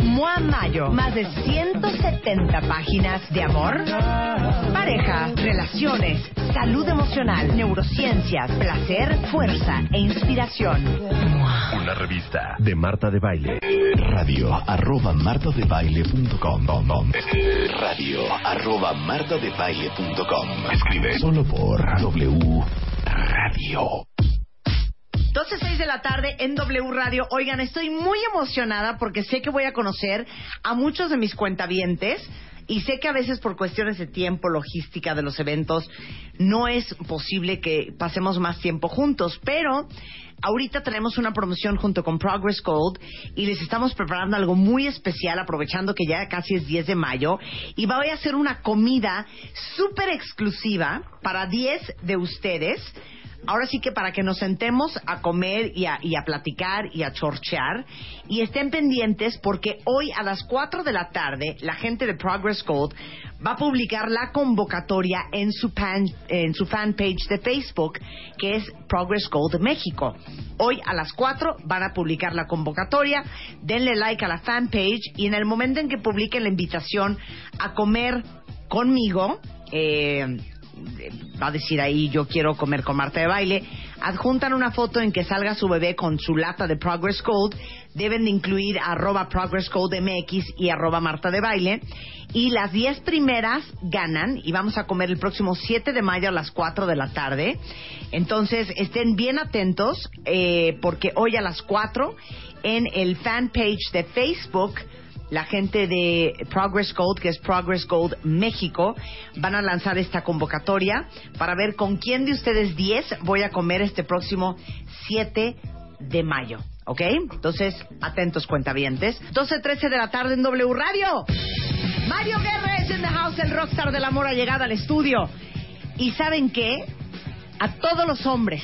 Mua Mayo, más de 170 páginas de amor, pareja, relaciones, salud emocional, neurociencias, placer, fuerza e inspiración. Una revista de Marta de Baile. Radio arroba martadebaile.com. Radio arroba martadebaile.com. Escribe solo por W Radio. 12.06 de la tarde en W Radio. Oigan, estoy muy emocionada porque sé que voy a conocer a muchos de mis cuentavientes y sé que a veces por cuestiones de tiempo, logística de los eventos, no es posible que pasemos más tiempo juntos, pero ahorita tenemos una promoción junto con Progress Gold y les estamos preparando algo muy especial aprovechando que ya casi es 10 de mayo. Y voy a hacer una comida súper exclusiva para 10 de ustedes ahora sí que para que nos sentemos a comer y a, y a platicar y a chorchear y estén pendientes porque hoy a las 4 de la tarde la gente de Progress Gold va a publicar la convocatoria en su, pan, en su fanpage de Facebook que es Progress Gold México. Hoy a las 4 van a publicar la convocatoria, denle like a la fanpage y en el momento en que publiquen la invitación a comer conmigo, eh, va a decir ahí yo quiero comer con Marta de baile, adjuntan una foto en que salga su bebé con su lata de Progress Code, deben de incluir arroba Progress Code MX y arroba Marta de baile, y las 10 primeras ganan y vamos a comer el próximo 7 de mayo a las 4 de la tarde. Entonces estén bien atentos eh, porque hoy a las 4 en el fanpage de Facebook la gente de Progress Gold, que es Progress Gold México, van a lanzar esta convocatoria para ver con quién de ustedes 10 voy a comer este próximo 7 de mayo. ¿Ok? Entonces, atentos cuentavientes. 12.13 de la tarde en W Radio. Mario Guerra es en the house, el rockstar del amor ha llegado al estudio. ¿Y saben qué? A todos los hombres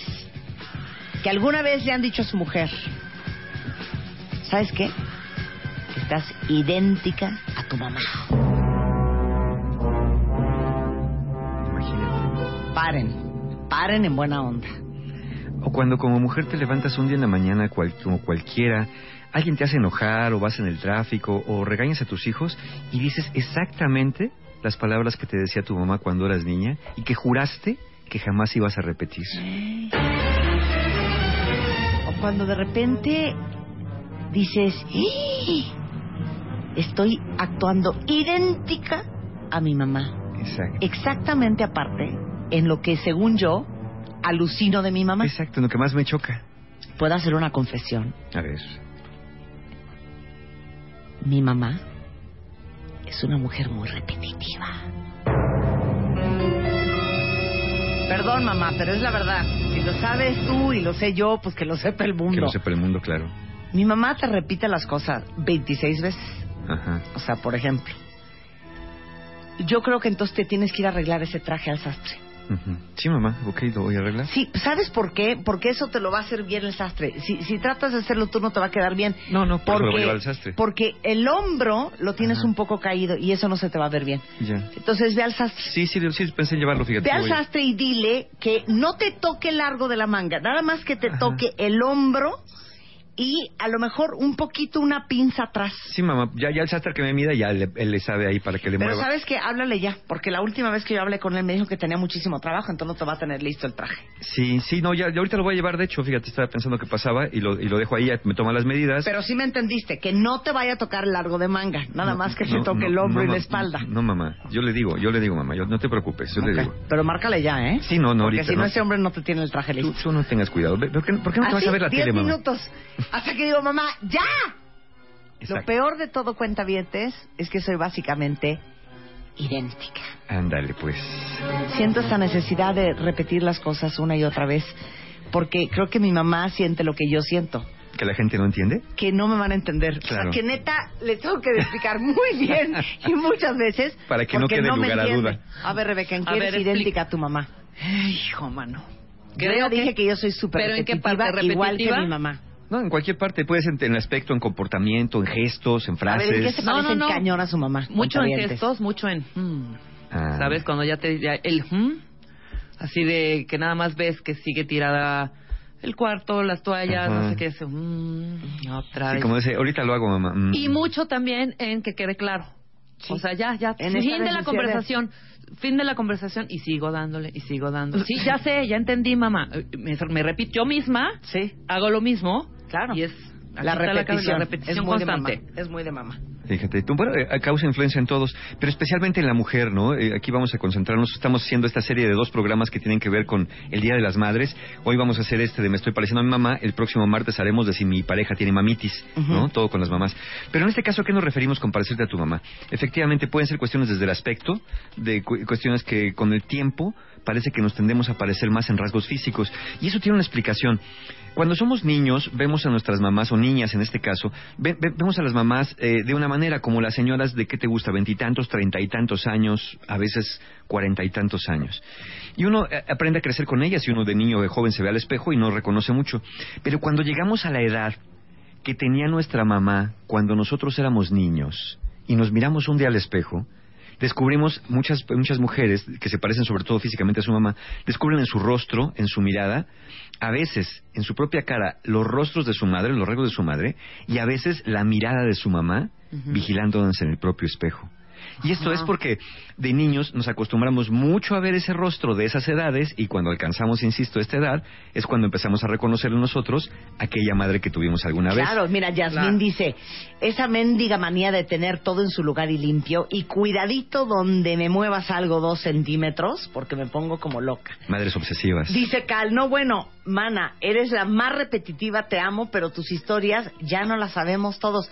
que alguna vez le han dicho a su mujer, ¿sabes qué? Estás idéntica a tu mamá. Imagínate. Paren, paren en buena onda. O cuando como mujer te levantas un día en la mañana como cualquiera, alguien te hace enojar o vas en el tráfico o regañas a tus hijos y dices exactamente las palabras que te decía tu mamá cuando eras niña y que juraste que jamás ibas a repetir. O cuando de repente dices, ¡Ah! Estoy actuando idéntica a mi mamá. Exacto. Exactamente aparte en lo que, según yo, alucino de mi mamá. Exacto, en lo que más me choca. ¿Puedo hacer una confesión? A ver. Mi mamá es una mujer muy repetitiva. Perdón, mamá, pero es la verdad. Si lo sabes tú y lo sé yo, pues que lo sepa el mundo. Que lo sepa el mundo, claro. Mi mamá te repite las cosas 26 veces. Ajá. O sea, por ejemplo, yo creo que entonces te tienes que ir a arreglar ese traje al sastre. Sí, mamá, ok, lo voy a arreglar. Sí, ¿sabes por qué? Porque eso te lo va a hacer bien el sastre. Si, si tratas de hacerlo tú no te va a quedar bien. No, no, porque, lo voy a llevar al sastre. Porque el hombro lo tienes un poco caído y eso no se te va a ver bien. Ya. Entonces ve al sastre. Sí, sí, sí, pensé en llevarlo, fíjate. Ve al sastre y dile que no te toque el largo de la manga, nada más que te toque el hombro y a lo mejor un poquito una pinza atrás. Sí, mamá, ya, ya el sastre que me mida ya él le sabe ahí para que le Pero mueva. sabes que háblale ya, porque la última vez que yo hablé con él me dijo que tenía muchísimo trabajo, entonces no te va a tener listo el traje. Sí, sí, no, ya, ahorita lo voy a llevar, de hecho, fíjate, estaba pensando que pasaba y lo, y lo dejo ahí, me toma las medidas. Pero sí me entendiste, que no te vaya a tocar largo de manga, nada más que te toque el hombro y la espalda. No, mamá, yo le digo, yo le digo, mamá, yo, no te preocupes, yo le digo. Pero márcale ya, ¿eh? Sí, no, no, Porque ahorita. si no, ese hombre no te tiene el traje listo. Tú, tú no tengas cuidado. ¿Por qué, por qué no te vas a ver la diez tele, mamá? Hasta que digo, mamá, ¡ya! Exacto. Lo peor de todo, cuentavientes, es que soy básicamente idéntica. Ándale, pues. Siento esta necesidad de repetir las cosas una y otra vez, porque creo que mi mamá siente lo que yo siento. ¿Que la gente no entiende? Que no me van a entender. Claro. O sea, que neta le tengo que explicar muy bien y muchas veces. Para que no quede me lugar a duda. A ver, Rebeca, ¿en qué eres idéntica a tu mamá? Ay, hijo, mano. Creo que... dije que yo soy súper ¿Pero en qué parte repetitiva? igual que mi mamá. No, en cualquier parte, puede ser en el aspecto, en comportamiento, en gestos, en frases. A ver, ¿en qué se parece no, no, no. cañón a su mamá? Mucho en gestos, mucho en... Hmm. Ah. ¿Sabes? Cuando ya te... Ya, el... Hmm, así de que nada más ves que sigue tirada el cuarto, las toallas, no sé qué, es, mm, otra sí, como dice, ahorita lo hago, mamá. Mm. Y mucho también en que quede claro. O sea, ya, ya, en fin de la conversación, fin de la conversación y sigo dándole y sigo dándole. Sí, ya sé, ya entendí, mamá. Me, me repito yo misma, sí. hago lo mismo. Claro. Y es la repetición, la repetición es constante. Es muy de mamá. Fíjate, bueno, eh, causa influencia en todos, pero especialmente en la mujer, ¿no? Eh, aquí vamos a concentrarnos, estamos haciendo esta serie de dos programas que tienen que ver con el Día de las Madres. Hoy vamos a hacer este de Me estoy pareciendo a mi mamá, el próximo martes haremos de si mi pareja tiene mamitis, ¿no? Todo con las mamás. Pero en este caso, ¿a qué nos referimos con parecerte a tu mamá? Efectivamente, pueden ser cuestiones desde el aspecto, de cuestiones que con el tiempo parece que nos tendemos a parecer más en rasgos físicos. Y eso tiene una explicación. Cuando somos niños, vemos a nuestras mamás, o niñas en este caso, vemos a las mamás eh, de una manera como las señoras de qué te gusta, veintitantos, treinta y tantos años, a veces cuarenta y tantos años. Y uno eh, aprende a crecer con ellas y uno de niño o de joven se ve al espejo y no reconoce mucho. Pero cuando llegamos a la edad que tenía nuestra mamá cuando nosotros éramos niños y nos miramos un día al espejo, descubrimos muchas, muchas mujeres que se parecen sobre todo físicamente a su mamá, descubren en su rostro, en su mirada, a veces en su propia cara los rostros de su madre, los rasgos de su madre, y a veces la mirada de su mamá vigilándonos en el propio espejo. Y esto es porque de niños nos acostumbramos mucho a ver ese rostro de esas edades y cuando alcanzamos, insisto, esta edad es cuando empezamos a reconocer en nosotros aquella madre que tuvimos alguna vez. Claro, mira, Yasmín dice, esa mendiga manía de tener todo en su lugar y limpio y cuidadito donde me muevas algo dos centímetros porque me pongo como loca. Madres obsesivas. Dice Cal, no bueno, mana, eres la más repetitiva, te amo, pero tus historias ya no las sabemos todos.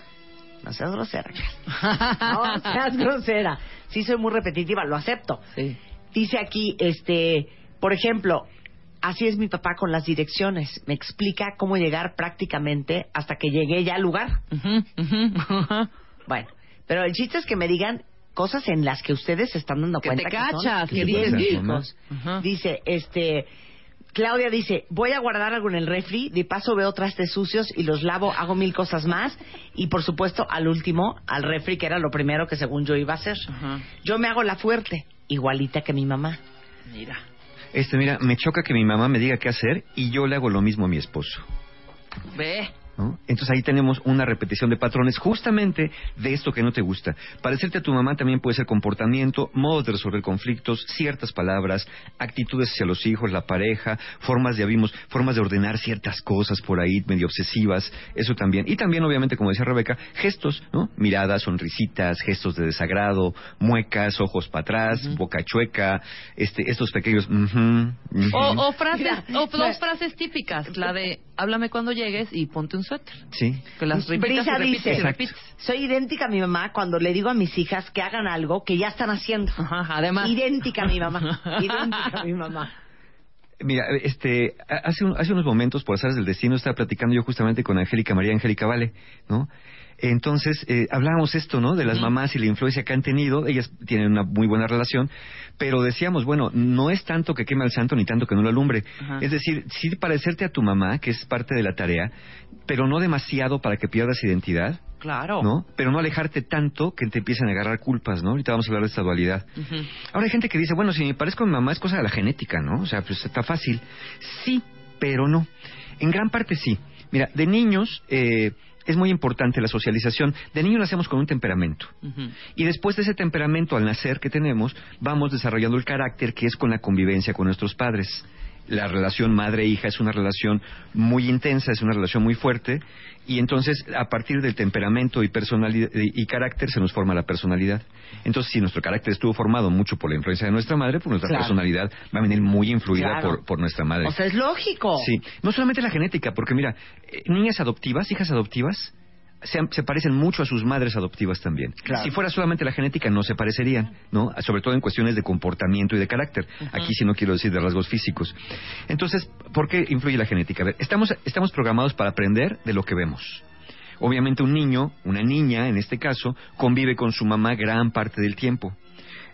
No seas grosera. No seas grosera. Sí soy muy repetitiva, lo acepto. Dice aquí, este, por ejemplo, así es mi papá con las direcciones. Me explica cómo llegar prácticamente hasta que llegué ya al lugar. bueno, pero el chiste es que me digan cosas en las que ustedes se están dando cuenta te que cachas, que Dice, este, Claudia dice, voy a guardar algo en el refri, de paso veo trastes sucios y los lavo, hago mil cosas más y por supuesto al último, al refri, que era lo primero que según yo iba a hacer. Yo me hago la fuerte, igualita que mi mamá. Mira. Este, mira, me choca que mi mamá me diga qué hacer y yo le hago lo mismo a mi esposo. Ve. Entonces ahí tenemos una repetición de patrones justamente de esto que no te gusta. Parecerte a tu mamá también puede ser comportamiento, modos de resolver conflictos, ciertas palabras, actitudes hacia los hijos, la pareja, formas de abimos, formas de ordenar ciertas cosas por ahí medio obsesivas, eso también. Y también obviamente, como decía Rebeca, gestos, ¿no? Miradas, sonrisitas, gestos de desagrado, muecas, ojos para atrás, boca chueca, este, estos pequeños O, frases, o dos frases típicas, la de háblame cuando llegues y ponte un suéter. Sí. Que las Brisa dice, soy idéntica a mi mamá cuando le digo a mis hijas que hagan algo que ya están haciendo. Ajá, además. Idéntica a mi mamá. idéntica a mi mamá. Mira, este, hace, hace unos momentos, por azares del destino, estaba platicando yo justamente con Angélica María Angélica Vale, ¿no? Entonces, eh, hablábamos esto, ¿no? De las mamás y la influencia que han tenido. Ellas tienen una muy buena relación, pero decíamos, bueno, no es tanto que queme al santo ni tanto que no lo alumbre. Es decir, sí parecerte a tu mamá, que es parte de la tarea, pero no demasiado para que pierdas identidad. Claro. ¿No? Pero no alejarte tanto que te empiecen a agarrar culpas, ¿no? Ahorita vamos a hablar de esta dualidad. Ahora hay gente que dice, bueno, si me parezco a mi mamá es cosa de la genética, ¿no? O sea, pues está fácil. Sí, pero no. En gran parte sí. Mira, de niños, eh, es muy importante la socialización. De niño nacemos con un temperamento. Y después de ese temperamento, al nacer que tenemos, vamos desarrollando el carácter que es con la convivencia con nuestros padres. La relación madre-hija es una relación muy intensa, es una relación muy fuerte, y entonces a partir del temperamento y personalidad y carácter se nos forma la personalidad. Entonces, si nuestro carácter estuvo formado mucho por la influencia de nuestra madre, pues nuestra personalidad va a venir muy influida por, por, nuestra madre. O sea, es lógico. Sí, no solamente la genética, porque mira, eh, niñas adoptivas, hijas adoptivas, se, parecen mucho a sus madres adoptivas también. Si fuera solamente la genética, no se parecerían, ¿no? Sobre todo en cuestiones de comportamiento y de carácter. Aquí sí no quiero decir de rasgos físicos. Entonces, ¿por qué influye la genética? A ver, estamos, estamos programados para aprender de lo que vemos. Obviamente un niño, una niña en este caso, convive con su mamá gran parte del tiempo.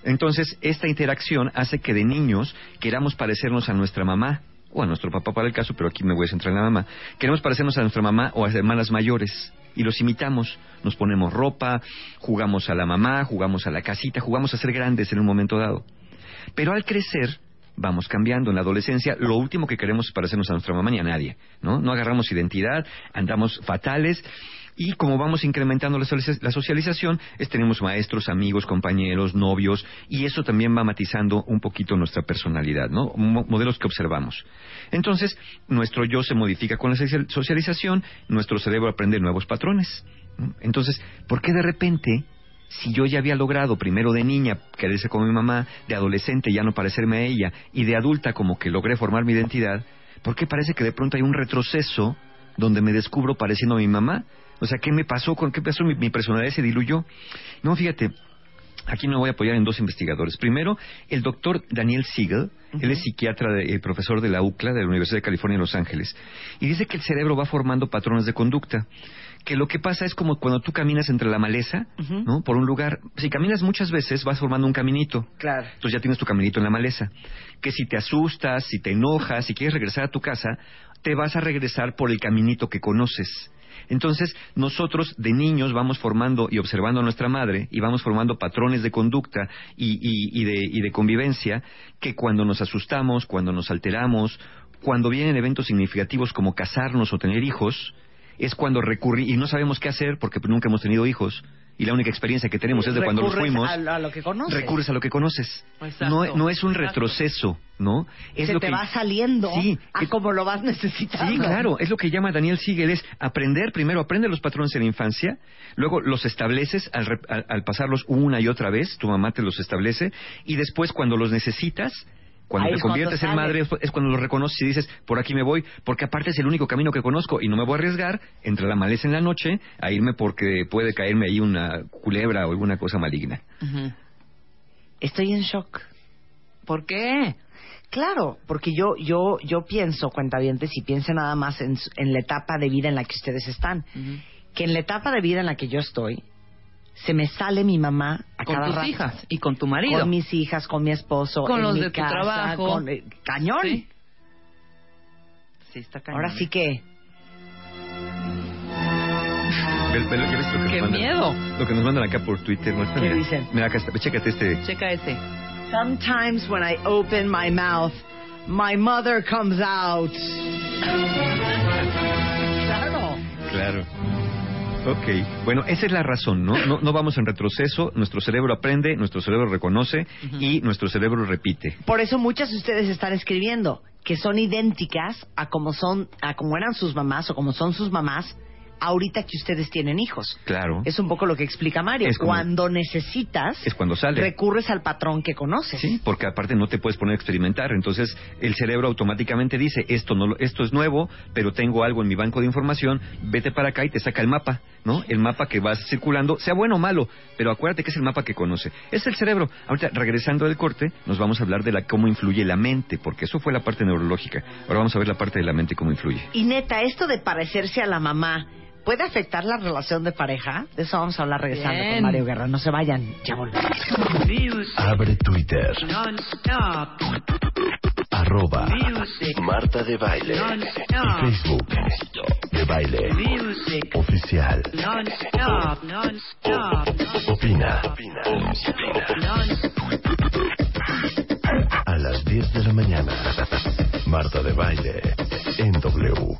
Entonces, esta interacción hace que de niños queramos parecernos a nuestra mamá o a nuestro papá para el caso, pero aquí me voy a centrar en la mamá. Queremos parecernos a nuestra mamá o a hermanas mayores y los imitamos. Nos ponemos ropa, jugamos a la mamá, jugamos a la casita, jugamos a ser grandes en un momento dado. Pero al crecer, vamos cambiando. En la adolescencia, lo último que queremos es parecernos a nuestra mamá ni a nadie, ¿no? No agarramos identidad, andamos fatales y como vamos incrementando la socialización, es, tenemos maestros, amigos, compañeros, novios, y eso también va matizando un poquito nuestra personalidad, ¿no? modelos que observamos. Entonces, nuestro yo se modifica con la socialización, nuestro cerebro aprende nuevos patrones. Entonces, ¿por qué de repente si yo ya había logrado primero de niña quererse como mi mamá, de adolescente ya no parecerme a ella y de adulta como que logré formar mi identidad, ¿por qué parece que de pronto hay un retroceso donde me descubro pareciendo a mi mamá? O sea, ¿qué me pasó? ¿Con qué pasó? Mi, personalidad se diluyó. No, fíjate, Aquí me voy a apoyar en dos investigadores. Primero, el doctor Daniel Siegel, él es psiquiatra y eh, profesor de la UCLA, de la Universidad de California en Los Ángeles, y dice que el cerebro va formando patrones de conducta. Que lo que pasa es como cuando tú caminas entre la maleza, ¿no? Por un lugar. Si caminas muchas veces, vas formando un caminito. Claro. Entonces ya tienes tu caminito en la maleza. Que si te asustas, si te enojas, si quieres regresar a tu casa, te vas a regresar por el caminito que conoces. Entonces, nosotros de niños vamos formando y observando a nuestra madre y vamos formando patrones de conducta y, de, convivencia que cuando nos asustamos, cuando nos alteramos, cuando vienen eventos significativos como casarnos o tener hijos, es cuando recurrimos, y no sabemos qué hacer porque nunca hemos tenido hijos, y la única experiencia que tenemos es de cuando nos fuimos. A, lo que conoces. Recurres a lo que conoces. No, no, es un retroceso, ¿no? Es Se te va saliendo sí, a como lo vas necesitando. Sí, claro. Es lo que llama Daniel Siegel, es aprender, primero aprende los patrones en la infancia, luego los estableces al, al pasarlos una y otra vez, tu mamá te los establece, y después cuando los necesitas, cuando te conviertes en madre es cuando lo reconoces y dices, por aquí me voy, porque aparte es el único camino que conozco y no me voy a arriesgar entre la maleza en la noche a irme porque puede caerme ahí una culebra o alguna cosa maligna. Estoy en shock. ¿Por qué? Claro, porque yo yo yo pienso, cuentavientes, y piense nada más en, la etapa de vida en la que ustedes están, que en la etapa de vida en la que yo estoy, se me sale mi mamá a con tus hijas y con tu marido. Con mis hijas, con mi esposo, con en los mi de casa, tu trabajo. Con, eh, cañón. Sí. sí. está cañón. Ahora sí que... ¡Qué miedo! Lo que nos mandan acá por Twitter. ¿no? ¿Qué dicen? Mira, acá está. Chécate este. Checa este. Sometimes when I open my mouth, my mother comes out. claro. Claro. Ok, bueno, esa es la razón, ¿no? ¿no? vamos en retroceso, nuestro cerebro aprende, nuestro cerebro reconoce y nuestro cerebro repite. Por eso muchas de ustedes están escribiendo que son idénticas a como son, a como eran sus mamás o como son sus mamás ahorita que ustedes tienen hijos. Claro. Es un poco lo que explica Mario. cuando necesitas, es cuando sale. recurres al patrón que conoces. Sí, porque aparte no te puedes poner a experimentar. Entonces el cerebro automáticamente dice, esto, no, esto es nuevo, pero tengo algo en mi banco de información, vete para acá y te saca el mapa, ¿no? El mapa que vas circulando, sea bueno o malo, pero acuérdate que es el mapa que conoce. Es el cerebro. Ahorita, regresando del corte, nos vamos a hablar de la, cómo influye la mente, porque eso fue la parte neurológica. Ahora vamos a ver la parte de la mente, cómo influye. Y neta, esto de parecerse a la mamá ¿Puede afectar la relación de pareja? De eso vamos a hablar regresando con Mario Guerra. No se vayan, ya volvemos. Abre Twitter. Arroba Marta de Baile. Y Facebook de Baile. Oficial. Opina. A las 10 de la mañana. Marta de Baile en W.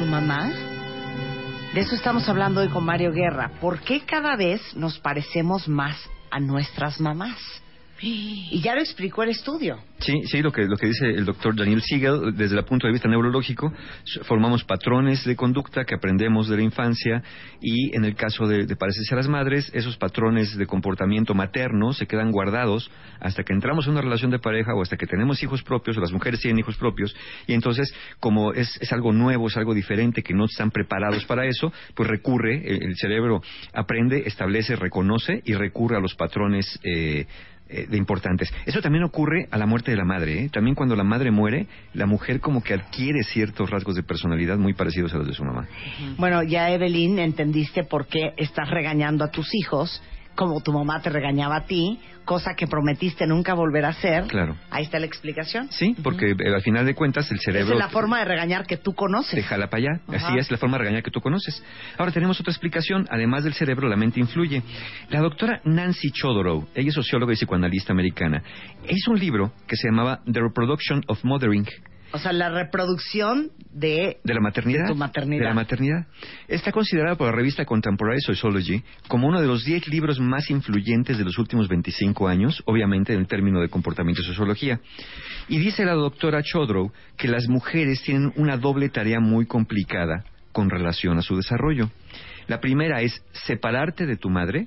Su mamá? De eso estamos hablando hoy con Mario Guerra. ¿Por qué cada vez nos parecemos más a nuestras mamás? Y ya lo explicó el estudio. Sí, sí, lo que, lo que dice el doctor Daniel Siegel, desde el punto de vista neurológico, formamos patrones de conducta que aprendemos de la infancia y en el caso de, parecerse a las madres, esos patrones de comportamiento materno se quedan guardados hasta que entramos en una relación de pareja o hasta que tenemos hijos propios o las mujeres tienen hijos propios y entonces como es, es algo nuevo, es algo diferente, que no están preparados para eso, pues recurre, el, cerebro aprende, establece, reconoce y recurre a los patrones eh, eh, de importantes. Eso también ocurre a la muerte de la madre. ¿eh? También cuando la madre muere, la mujer como que adquiere ciertos rasgos de personalidad muy parecidos a los de su mamá. Bueno, ya Evelyn, entendiste por qué estás regañando a tus hijos como tu mamá te regañaba a ti, cosa que prometiste nunca volver a hacer. Claro. Ahí está la explicación. Sí, porque eh, al final de cuentas el cerebro... es la forma de regañar que tú conoces. Te jala para allá. Así es la forma de regañar que tú conoces. Ahora tenemos otra explicación. Además del cerebro, la mente influye. La doctora Nancy Chodorow, ella es socióloga y psicoanalista americana, hizo un libro que se llamaba The Reproduction of Mothering o sea, la reproducción de, de la maternidad. tu maternidad. De la maternidad. Está considerada por la revista Contemporary Sociology como uno de los 10 libros más influyentes de los últimos 25 años, obviamente en el término de comportamiento y sociología. Y dice la doctora Chodrow que las mujeres tienen una doble tarea muy complicada con relación a su desarrollo. La primera es separarte de tu madre,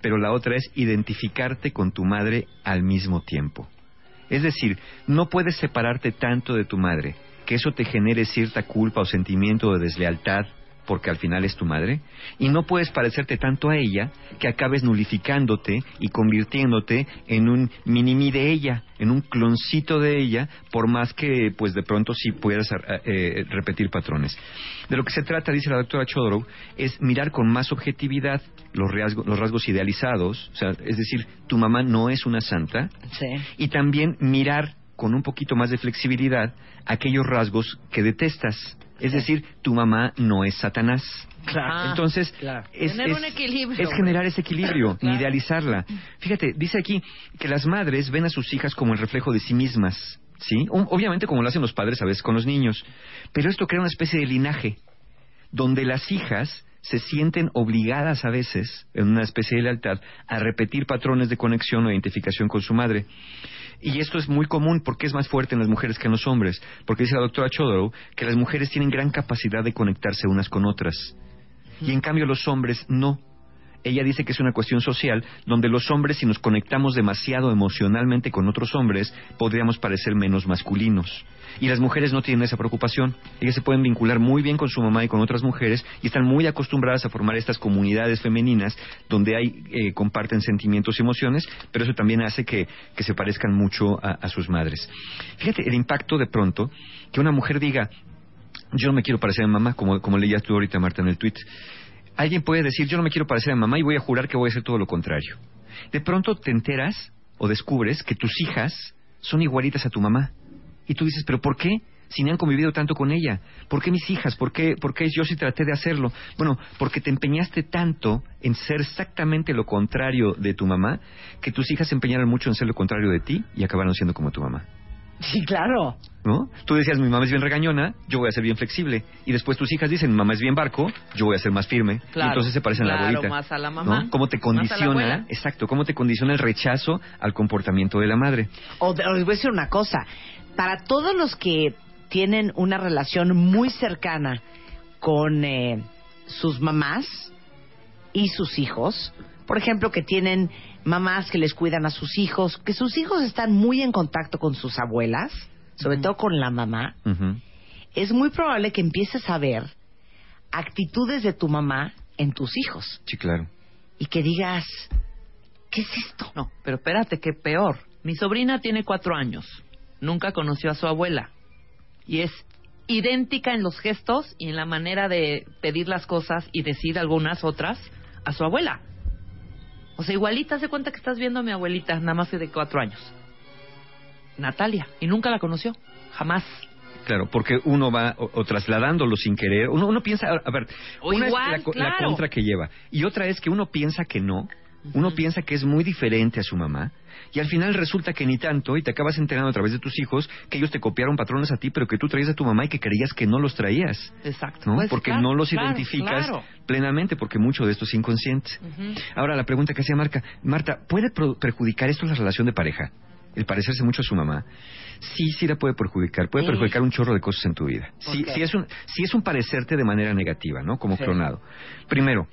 pero la otra es identificarte con tu madre al mismo tiempo. Es decir, no puedes separarte tanto de tu madre que eso te genere cierta culpa o sentimiento de deslealtad porque al final es tu madre, y no puedes parecerte tanto a ella que acabes nulificándote y convirtiéndote en un mini de ella, en un cloncito de ella, por más que pues de pronto sí puedas eh, eh, repetir patrones. De lo que se trata, dice la doctora Chodorow, es mirar con más objetividad los rasgos, los rasgos idealizados, o sea, es decir, tu mamá no es una santa, y también mirar con un poquito más de flexibilidad aquellos rasgos que detestas es decir, tu mamá no es Satanás. Claro. Entonces, Es, generar ese equilibrio, idealizarla. Fíjate, dice aquí que las madres ven a sus hijas como el reflejo de sí mismas. ¿Sí? Obviamente como lo hacen los padres a veces con los niños. Pero esto crea una especie de linaje, donde las hijas se sienten obligadas a veces, en una especie de lealtad, a repetir patrones de conexión o identificación con su madre. Y esto es muy común porque es más fuerte en las mujeres que en los hombres, porque dice la doctora Chodorow que las mujeres tienen gran capacidad de conectarse unas con otras. Y en cambio los hombres no. Ella dice que es una cuestión social donde los hombres si nos conectamos demasiado emocionalmente con otros hombres podríamos parecer menos masculinos. Y las mujeres no tienen esa preocupación. Ellas se pueden vincular muy bien con su mamá y con otras mujeres y están muy acostumbradas a formar estas comunidades femeninas donde hay, eh, comparten sentimientos y emociones, pero eso también hace que, se parezcan mucho a, sus madres. Fíjate el impacto de pronto que una mujer diga, yo no me quiero parecer a mamá, como, como leías tú ahorita, Marta, en el tweet. Alguien puede decir, yo no me quiero parecer a mamá y voy a jurar que voy a hacer todo lo contrario. De pronto te enteras o descubres que tus hijas son igualitas a tu mamá. Y tú dices, ¿pero por qué? Si no han convivido tanto con ella. ¿Por qué mis hijas? ¿Por qué, ¿Por qué yo sí traté de hacerlo? Bueno, porque te empeñaste tanto en ser exactamente lo contrario de tu mamá, que tus hijas se empeñaron mucho en ser lo contrario de ti y acabaron siendo como tu mamá. Sí, claro. ¿No? Tú decías, mi mamá es bien regañona, yo voy a ser bien flexible. Y después tus hijas dicen, mi mamá es bien barco, yo voy a ser más firme. y entonces se parecen a la abuelita. más a la mamá. ¿no? ¿Cómo te condiciona, exacto, cómo te condiciona el rechazo al comportamiento de la madre? O, les voy a decir una cosa, para todos los que tienen una relación muy cercana con eh, sus mamás y sus hijos, por ejemplo, que tienen mamás que les cuidan a sus hijos, que sus hijos están muy en contacto con sus abuelas, sobre todo con la mamá, es muy probable que empieces a ver actitudes de tu mamá en tus hijos. Sí, claro. Y que digas, ¿qué es esto? No, pero espérate, que peor. Mi sobrina tiene cuatro años nunca conoció a su abuela. Y es idéntica en los gestos y en la manera de pedir las cosas y decir algunas otras a su abuela. O sea, igualita, se cuenta que estás viendo a mi abuelita, nada más que de cuatro años. Natalia, y nunca la conoció, jamás. Claro, porque uno va o, trasladándolo sin querer. Uno, uno piensa, a ver, una es la, contra que lleva, y otra es que uno piensa que no, Uno piensa que es muy diferente a su mamá y al final resulta que ni tanto y te acabas enterando a través de tus hijos que ellos te copiaron patrones a ti, pero que tú traías a tu mamá y que creías que no los traías. Exacto. Pues, porque no los identificas plenamente, porque mucho de esto es inconsciente. Ahora, la pregunta que hacía Marta, Marta, ¿puede perjudicar esto la relación de pareja? El parecerse mucho a su mamá. Sí, sí la puede perjudicar. Puede perjudicar un chorro de cosas en tu vida. Si, es un, si es un parecerte de manera negativa, ¿no? Como clonado. Primero,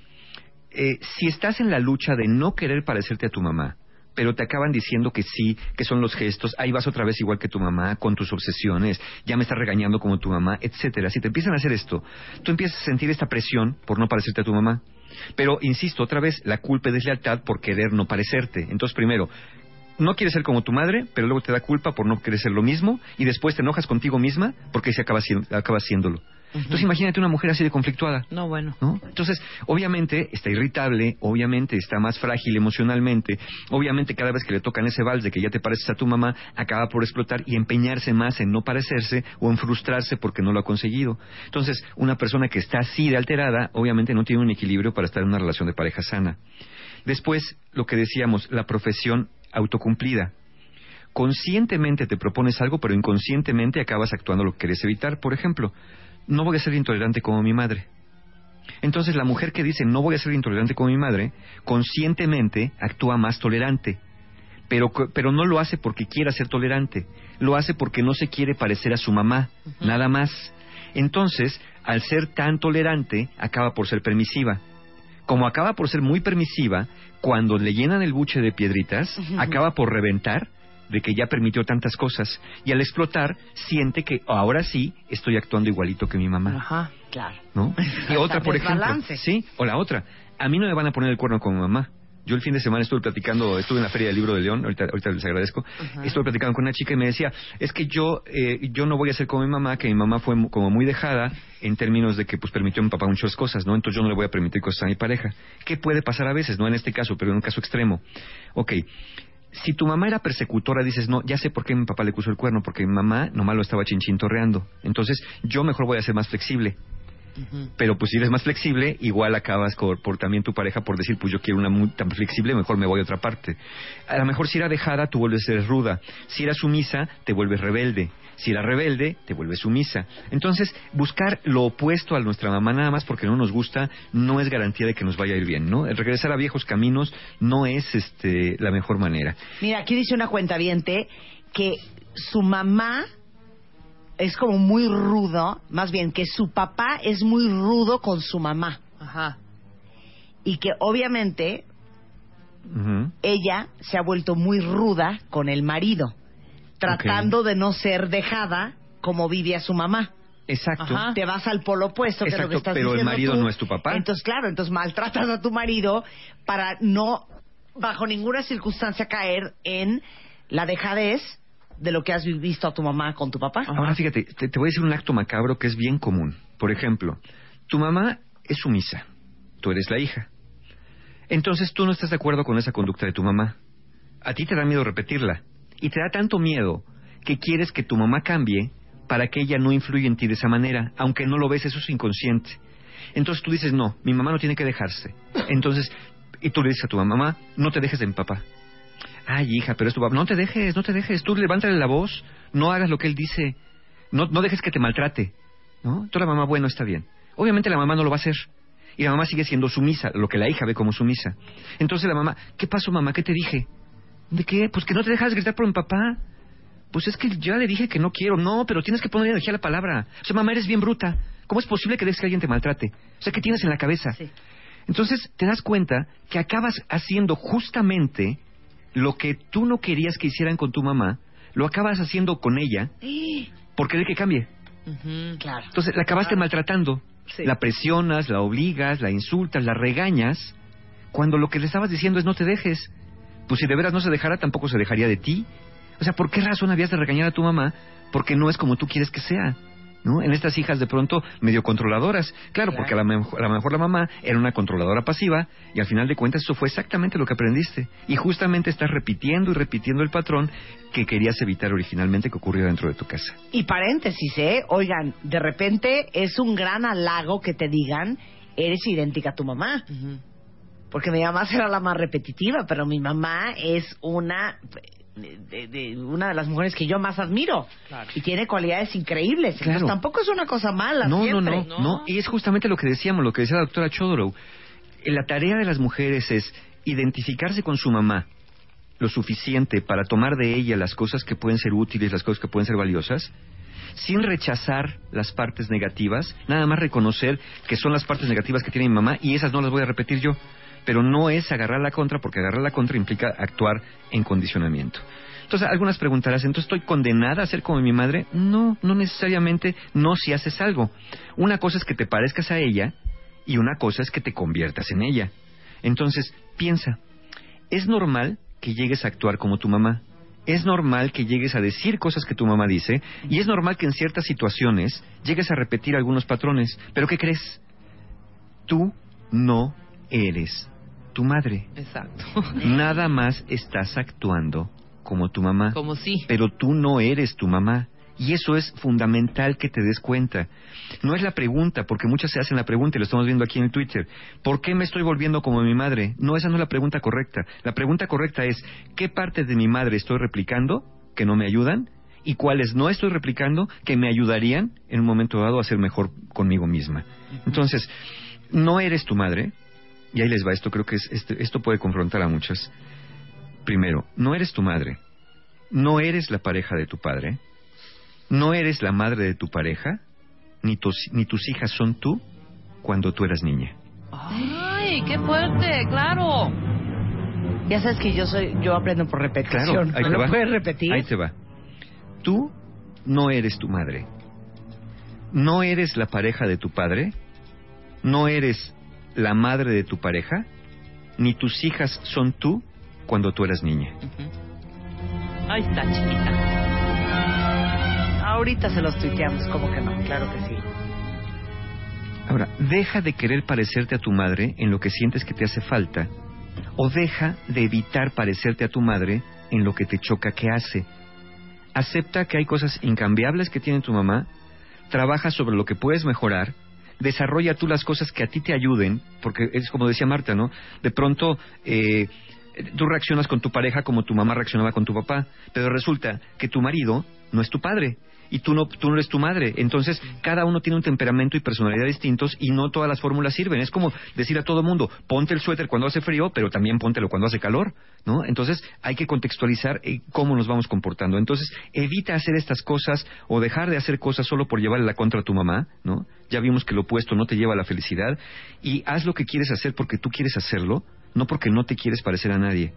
eh, si estás en la lucha de no querer parecerte a tu mamá, pero te acaban diciendo que sí, que son los gestos, ahí vas otra vez igual que tu mamá, con tus obsesiones, ya me estás regañando como tu mamá, etcétera. Si te empiezan a hacer esto, tú empiezas a sentir esta presión por no parecerte a tu mamá. Pero, insisto, otra vez, la culpa es deslealtad por querer no parecerte. Entonces, primero, no quieres ser como tu madre, pero luego te da culpa por no querer ser lo mismo, y después te enojas contigo misma porque se acaba, acaba Entonces imagínate una mujer así de conflictuada. No, bueno. ¿no? Entonces, obviamente está irritable, obviamente está más frágil emocionalmente, obviamente cada vez que le tocan ese vals de que ya te pareces a tu mamá, acaba por explotar y empeñarse más en no parecerse o en frustrarse porque no lo ha conseguido. Entonces, una persona que está así de alterada, obviamente no tiene un equilibrio para estar en una relación de pareja sana. Después, lo que decíamos, la profesión autocumplida conscientemente te propones algo, pero inconscientemente acabas actuando lo que quieres evitar. Por ejemplo, no voy a ser intolerante como mi madre. Entonces la mujer que dice no voy a ser intolerante como mi madre, conscientemente actúa más tolerante, pero, pero no lo hace porque quiera ser tolerante, lo hace porque no se quiere parecer a su mamá, nada más. Entonces, al ser tan tolerante, acaba por ser permisiva. Como acaba por ser muy permisiva, cuando le llenan el buche de piedritas, acaba por reventar de que ya permitió tantas cosas y al explotar siente que ahora sí estoy actuando igualito que mi mamá. Ajá, claro. ¿No? Y otra, por ejemplo, sí, o la otra, a mí no me van a poner el cuerno con mi mamá. Yo el fin de semana estuve platicando, estuve en la Feria del Libro de León, ahorita, ahorita les agradezco, estuve platicando con una chica y me decía, es que yo eh, yo no voy a ser como mi mamá, que mi mamá fue como muy dejada en términos de que pues permitió a mi papá muchas cosas, ¿no? Entonces yo no le voy a permitir cosas a mi pareja. ¿Qué puede pasar a veces? No en este caso, pero en un caso extremo. Ok, si tu mamá era persecutora, dices, no, ya sé por qué mi papá le puso el cuerno, porque mi mamá nomás lo estaba chinchintorreando. Entonces, yo mejor voy a ser más flexible. Pero pues si eres más flexible, igual acabas por, también tu pareja por decir, pues yo quiero una muy tan flexible, mejor me voy a otra parte. A lo mejor si era dejada, tú vuelves a ser ruda. Si era sumisa, te vuelves rebelde. Si era rebelde, te vuelves sumisa. Entonces, buscar lo opuesto a nuestra mamá nada más porque no nos gusta no es garantía de que nos vaya a ir bien, ¿no? El regresar a viejos caminos no es este la mejor manera. Mira, aquí dice una cuenta que su mamá es como muy rudo, más bien que su papá es muy rudo con su mamá. Ajá. Y que obviamente ella se ha vuelto muy ruda con el marido, tratando de no ser dejada como vive a su mamá. Exacto. Te vas al polo opuesto, que es lo que estás pero el marido no es tu papá. Entonces, claro, entonces maltratas a tu marido para no, bajo ninguna circunstancia, caer en la dejadez de lo que has visto a tu mamá con tu papá. Ahora fíjate, te, voy a decir un acto macabro que es bien común. Por ejemplo, tu mamá es sumisa, tú eres la hija. Entonces tú no estás de acuerdo con esa conducta de tu mamá. A ti te da miedo repetirla. Y te da tanto miedo que quieres que tu mamá cambie para que ella no influya en ti de esa manera, aunque no lo ves, eso es inconsciente. Entonces tú dices, no, mi mamá no tiene que dejarse. Entonces, y tú le dices a tu mamá, no te dejes de mi papá ay hija, pero es tu papá, no te dejes, no te dejes, tú levántale la voz, no hagas lo que él dice, no, no dejes que te maltrate, ¿no? Toda la mamá, bueno, está bien. Obviamente la mamá no lo va a hacer. Y la mamá sigue siendo sumisa, lo que la hija ve como sumisa. Entonces la mamá, ¿qué pasó mamá? ¿Qué te dije? ¿De qué? Pues que no te dejas gritar por mi papá. Pues es que ya le dije que no quiero. No, pero tienes que poner energía a la palabra. O sea, mamá, eres bien bruta. ¿Cómo es posible que dejes que alguien te maltrate? O sea, ¿qué tienes en la cabeza? Entonces te das cuenta que acabas haciendo justamente lo que tú no querías que hicieran con tu mamá, lo acabas haciendo con ella por querer que cambie. claro. Entonces la acabaste maltratando. La presionas, la obligas, la insultas, la regañas, cuando lo que le estabas diciendo es no te dejes. Pues si de veras no se dejara, tampoco se dejaría de ti. O sea, ¿por qué razón habías de regañar a tu mamá? Porque no es como tú quieres que sea. ¿no? En estas hijas de pronto medio controladoras. Claro, porque a lo, mejor, a lo mejor la mamá era una controladora pasiva y al final de cuentas eso fue exactamente lo que aprendiste. Y justamente estás repitiendo y repitiendo el patrón que querías evitar originalmente que ocurriera dentro de tu casa. Y paréntesis, ¿eh? Oigan, de repente es un gran halago que te digan, eres idéntica a tu mamá. Porque mi mamá será la más repetitiva, pero mi mamá es una de, una de las mujeres que yo más admiro y tiene cualidades increíbles. Entonces tampoco es una cosa mala. No, no, no, no, Y es justamente lo que decíamos, lo que decía la doctora Chodorow. La tarea de las mujeres es identificarse con su mamá lo suficiente para tomar de ella las cosas que pueden ser útiles, las cosas que pueden ser valiosas, sin rechazar las partes negativas, nada más reconocer que son las partes negativas que tiene mi mamá y esas no las voy a repetir yo pero no es agarrar la contra, porque agarrar la contra implica actuar en condicionamiento. Entonces, algunas preguntarás, ¿entonces estoy condenada a ser como mi madre? No, no necesariamente, no si haces algo. Una cosa es que te parezcas a ella y una cosa es que te conviertas en ella. Entonces, piensa, ¿es normal que llegues a actuar como tu mamá? Es normal que llegues a decir cosas que tu mamá dice y es normal que en ciertas situaciones llegues a repetir algunos patrones. Pero ¿qué crees? Tú no eres tu madre. Exacto. Nada más estás actuando como tu mamá. Como sí. Pero tú no eres tu mamá. Y eso es fundamental que te des cuenta. No es la pregunta, porque muchas se hacen la pregunta y lo estamos viendo aquí en el Twitter. ¿Por qué me estoy volviendo como mi madre? No, esa no es la pregunta correcta. La pregunta correcta es, ¿qué partes de mi madre estoy replicando que no me ayudan? ¿Y cuáles no estoy replicando que me ayudarían en un momento dado a ser mejor conmigo misma? Entonces, no eres tu madre, y ahí les va, esto creo que es, este, esto puede confrontar a muchas. Primero, no eres tu madre, no eres la pareja de tu padre, no eres la madre de tu pareja, ni tus, ni tus hijas son tú cuando tú eras niña. ¡Ay, qué fuerte! ¡Claro! Ya sabes que yo soy, yo aprendo por repetición. Claro, ahí te va. puedes repetir? Ahí te va. Tú no eres tu madre. No eres la pareja de tu padre. No eres la madre de tu pareja, ni tus hijas son tú cuando tú eras niña. Ahí está, chiquita. Ahorita se los tuiteamos, como que no, claro que sí. Ahora, deja de querer parecerte a tu madre en lo que sientes que te hace falta, o deja de evitar parecerte a tu madre en lo que te choca que hace. Acepta que hay cosas incambiables que tiene tu mamá, trabaja sobre lo que puedes mejorar, desarrolla tú las cosas que a ti te ayuden, porque es como decía Marta, ¿no? De pronto eh, tú reaccionas con tu pareja como tu mamá reaccionaba con tu papá, pero resulta que tu marido no es tu padre y tú no, tú no eres tu madre. Entonces, cada uno tiene un temperamento y personalidad distintos y no todas las fórmulas sirven. Es como decir a todo mundo, ponte el suéter cuando hace frío, pero también póntelo cuando hace calor, ¿no? Entonces, hay que contextualizar eh, cómo nos vamos comportando. Entonces, evita hacer estas cosas o dejar de hacer cosas solo por llevarle la contra a tu mamá, ¿no? Ya vimos que lo opuesto no te lleva a la felicidad y haz lo que quieres hacer porque tú quieres hacerlo, no porque no te quieres parecer a nadie.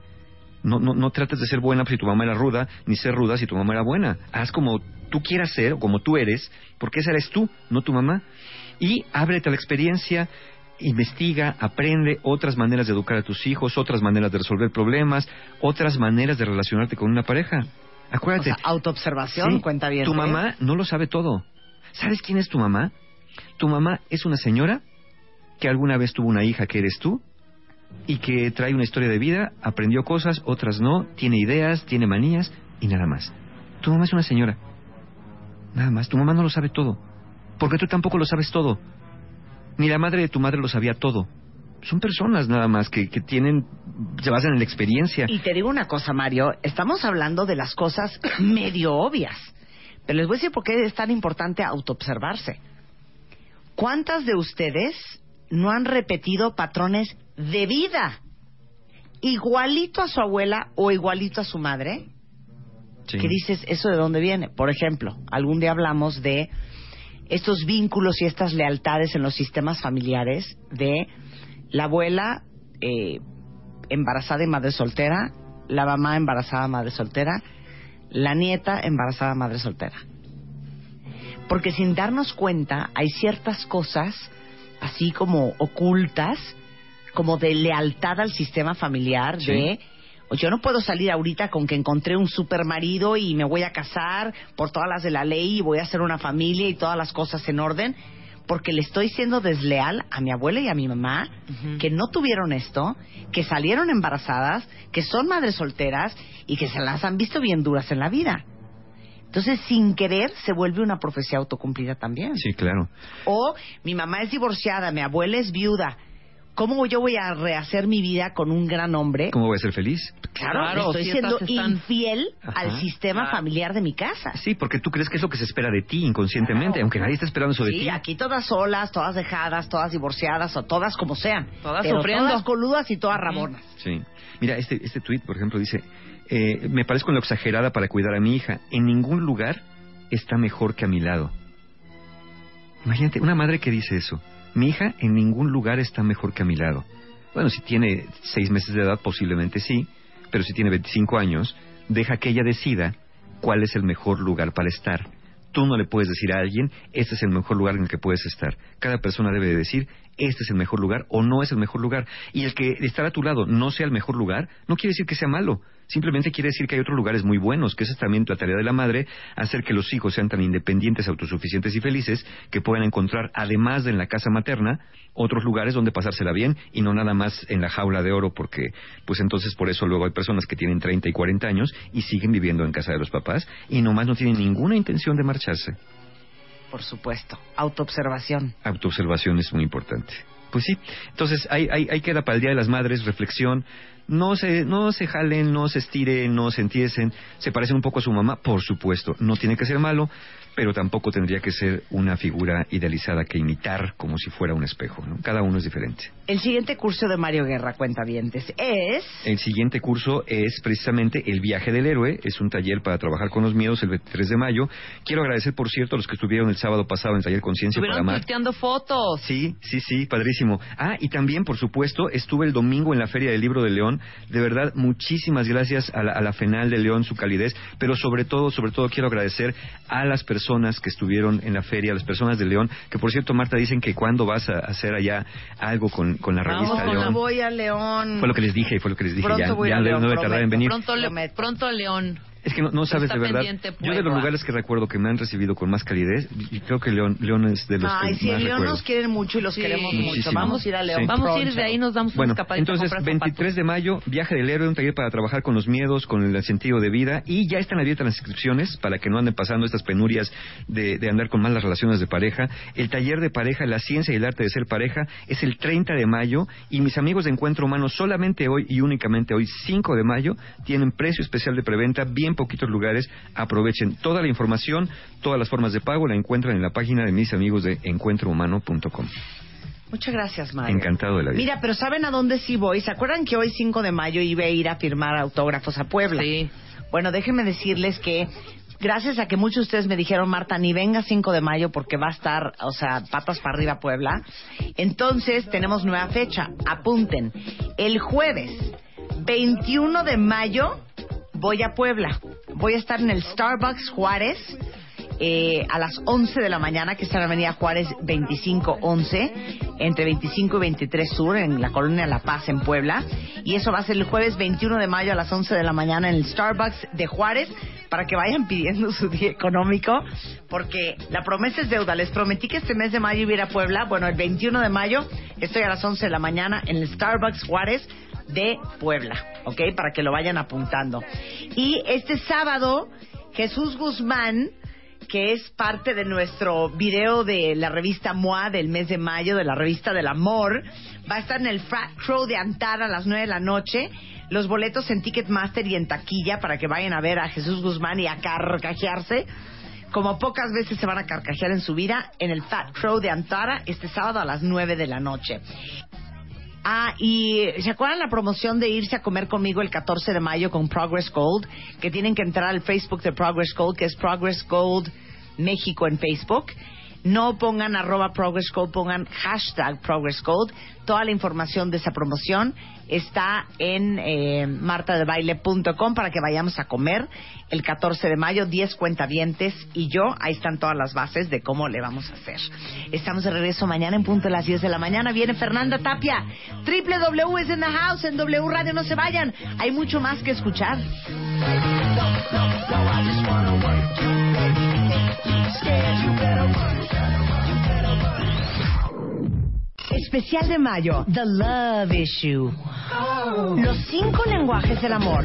No, no, no trates de ser buena si tu mamá era ruda, ni ser ruda si tu mamá era buena. Haz como tú quieras ser o como tú eres, porque esa eres tú, no tu mamá. Y ábrete a la experiencia, investiga, aprende otras maneras de educar a tus hijos, otras maneras de resolver problemas, otras maneras de relacionarte con una pareja. Acuérdate. autoobservación, cuenta bien. Tu mamá no lo sabe todo. ¿Sabes quién es tu mamá? Tu mamá es una señora que alguna vez tuvo una hija que eres tú y que trae una historia de vida, aprendió cosas, otras no, tiene ideas, tiene manías y nada más. Tu mamá es una señora. Nada más. Tu mamá no lo sabe todo. Porque tú tampoco lo sabes todo. Ni la madre de tu madre lo sabía todo. Son personas nada más que, que tienen, se basan en la experiencia. Y te digo una cosa, Mario, estamos hablando de las cosas medio obvias. Pero les voy a decir por qué es tan importante autoobservarse. ¿Cuántas de ustedes no han repetido patrones de vida igualito a su abuela o igualito a su madre? Que dices, ¿eso de dónde viene? Por ejemplo, algún día hablamos de estos vínculos y estas lealtades en los sistemas familiares de la abuela eh, embarazada y madre soltera, la mamá embarazada madre soltera, la nieta embarazada madre soltera. Porque sin darnos cuenta hay ciertas cosas así como ocultas, como de lealtad al sistema familiar, de yo no puedo salir ahorita con que encontré un super marido y me voy a casar por todas las de la ley y voy a hacer una familia y todas las cosas en orden, porque le estoy siendo desleal a mi abuela y a mi mamá, que no tuvieron esto, que salieron embarazadas, que son madres solteras y que se las han visto bien duras en la vida. Entonces, sin querer, se vuelve una profecía autocumplida también. Sí, claro. O mi mamá es divorciada, mi abuela es viuda. ¿Cómo yo voy a rehacer mi vida con un gran hombre? ¿Cómo voy a ser feliz? Claro, estoy siendo infiel al sistema familiar de mi casa. Sí, porque tú crees que es lo que se espera de ti inconscientemente, aunque nadie está esperando eso de ti. Sí, aquí todas solas, todas dejadas, todas divorciadas o todas como sean. Todas sufriendo. Todas coludas y todas rabonas. Sí. Mira, este, este tuit, por ejemplo, dice, eh, me parezco en lo exagerada para cuidar a mi hija. En ningún lugar está mejor que a mi lado. Imagínate, una madre que dice eso. Mi hija en ningún lugar está mejor que a mi lado. Bueno, si tiene seis meses de edad, posiblemente sí, pero si tiene 25 años, deja que ella decida cuál es el mejor lugar para estar. Tú no le puedes decir a alguien, este es el mejor lugar en el que puedes estar. Cada persona debe decir, este es el mejor lugar o no es el mejor lugar. Y el que estar a tu lado no sea el mejor lugar, no quiere decir que sea malo. Simplemente quiere decir que hay otros lugares muy buenos, que esa es también la tarea de la madre, hacer que los hijos sean tan independientes, autosuficientes y felices, que puedan encontrar, además de en la casa materna, otros lugares donde pasársela bien y no nada más en la jaula de oro, porque pues entonces por eso luego hay personas que tienen 30 y 40 años y siguen viviendo en casa de los papás y nomás no tienen ninguna intención de marcharse. Por supuesto, autoobservación. Autoobservación es muy importante. Pues sí, entonces ahí, ahí queda para el Día de las Madres reflexión, no se, no se jalen, no se estiren, no se entiesen, se parecen un poco a su mamá, por supuesto, no tiene que ser malo, pero tampoco tendría que ser una figura idealizada que imitar como si fuera un espejo. ¿no? Cada uno es diferente. El siguiente curso de Mario Guerra, Cuentavientes, es... El siguiente curso es precisamente El viaje del héroe. Es un taller para trabajar con los miedos el 23 de mayo. Quiero agradecer, por cierto, a los que estuvieron el sábado pasado en el taller Conciencia para Amar. fotos. Sí, sí, sí, padrísimo. Ah, y también, por supuesto, estuve el domingo en la Feria del Libro de León. De verdad, muchísimas gracias a la, a la FENAL de León, su calidez, pero sobre todo, sobre todo quiero agradecer a las personas personas que estuvieron en la feria, las personas de León, que por cierto, Marta, dicen que cuando vas a hacer allá algo con, con la revista Vamos, León. voy a León. Fue lo que les dije, fue lo que les dije. Pronto ya, voy ya a León, no debe tardar en venir. Pronto, le, pronto a León. Es que no, sabes de verdad. Yo de los lugares que recuerdo que me han recibido con más calidez, y creo que León, León es de los Ay, que sí, más León recuerdo. nos quieren mucho y los queremos mucho. Vamos a ir a León. Vamos a ir de ahí, nos damos bueno, una entonces, 23 de mayo, viaje del héroe, un taller para trabajar con los miedos, con el sentido de vida, y ya están abiertas las inscripciones para que no anden pasando estas penurias de, de andar con malas relaciones de pareja. El taller de pareja, la ciencia y el arte de ser pareja, es el 30 de mayo, y mis amigos de Encuentro Humano solamente hoy y únicamente hoy, 5 de mayo, tienen precio especial de preventa, bien poquitos lugares, aprovechen toda la información, todas las formas de pago la encuentran en la página de mis amigos de encuentrohumano.com. Muchas gracias, Mario. Encantado de la vida. Mira, pero ¿saben a dónde sí voy? ¿Se acuerdan que hoy 5 de mayo iba a ir a firmar autógrafos a Puebla? Sí. Bueno, déjenme decirles que gracias a que muchos de ustedes me dijeron, Marta, ni venga 5 de mayo porque va a estar, o sea, patas para arriba Puebla. Entonces, tenemos nueva fecha. Apunten. El jueves 21 de mayo voy a Puebla. Voy a estar en el Starbucks Juárez eh, a las 11 de la mañana, que está en la Avenida Juárez 2511, entre 25 y 23 Sur, en la colonia La Paz, en Puebla. Y eso va a ser el jueves 21 de mayo a las 11 de la mañana en el Starbucks de Juárez, para que vayan pidiendo su día económico, porque la promesa es deuda. Les prometí que este mes de mayo iba a Puebla. Bueno, el 21 de mayo estoy a las 11 de la mañana en el Starbucks Juárez de Puebla, ¿ok? Para que lo vayan apuntando. Y este sábado, Jesús Guzmán, que es parte de nuestro video de la revista MOA del mes de mayo, de la revista del amor, va a estar en el Frat Crow de Antara a las 9 de la noche. Los boletos en Ticketmaster y en taquilla para que vayan a ver a Jesús Guzmán y a carcajearse. Como pocas veces se van a carcajear en su vida, en el Fat Crow de Antara este sábado a las 9 de la noche. Ah, y ¿se acuerdan la promoción de irse a comer conmigo el 14 de mayo con Progress Gold? Que tienen que entrar al Facebook de Progress Gold, que es Progress Gold México en Facebook. No pongan arroba Progress Gold, pongan hashtag Progress Gold. Toda la información de esa promoción está en eh, martadebaile.com para que vayamos a comer el 14 de mayo, 10 cuentavientes y yo. Ahí están todas las bases de cómo le vamos a hacer. Estamos de regreso mañana en punto de las 10 de la mañana. Viene Fernanda Tapia. W in the house en W Radio. No se vayan. Hay mucho más que escuchar. Especial de mayo, The Love Issue. Los cinco lenguajes del amor.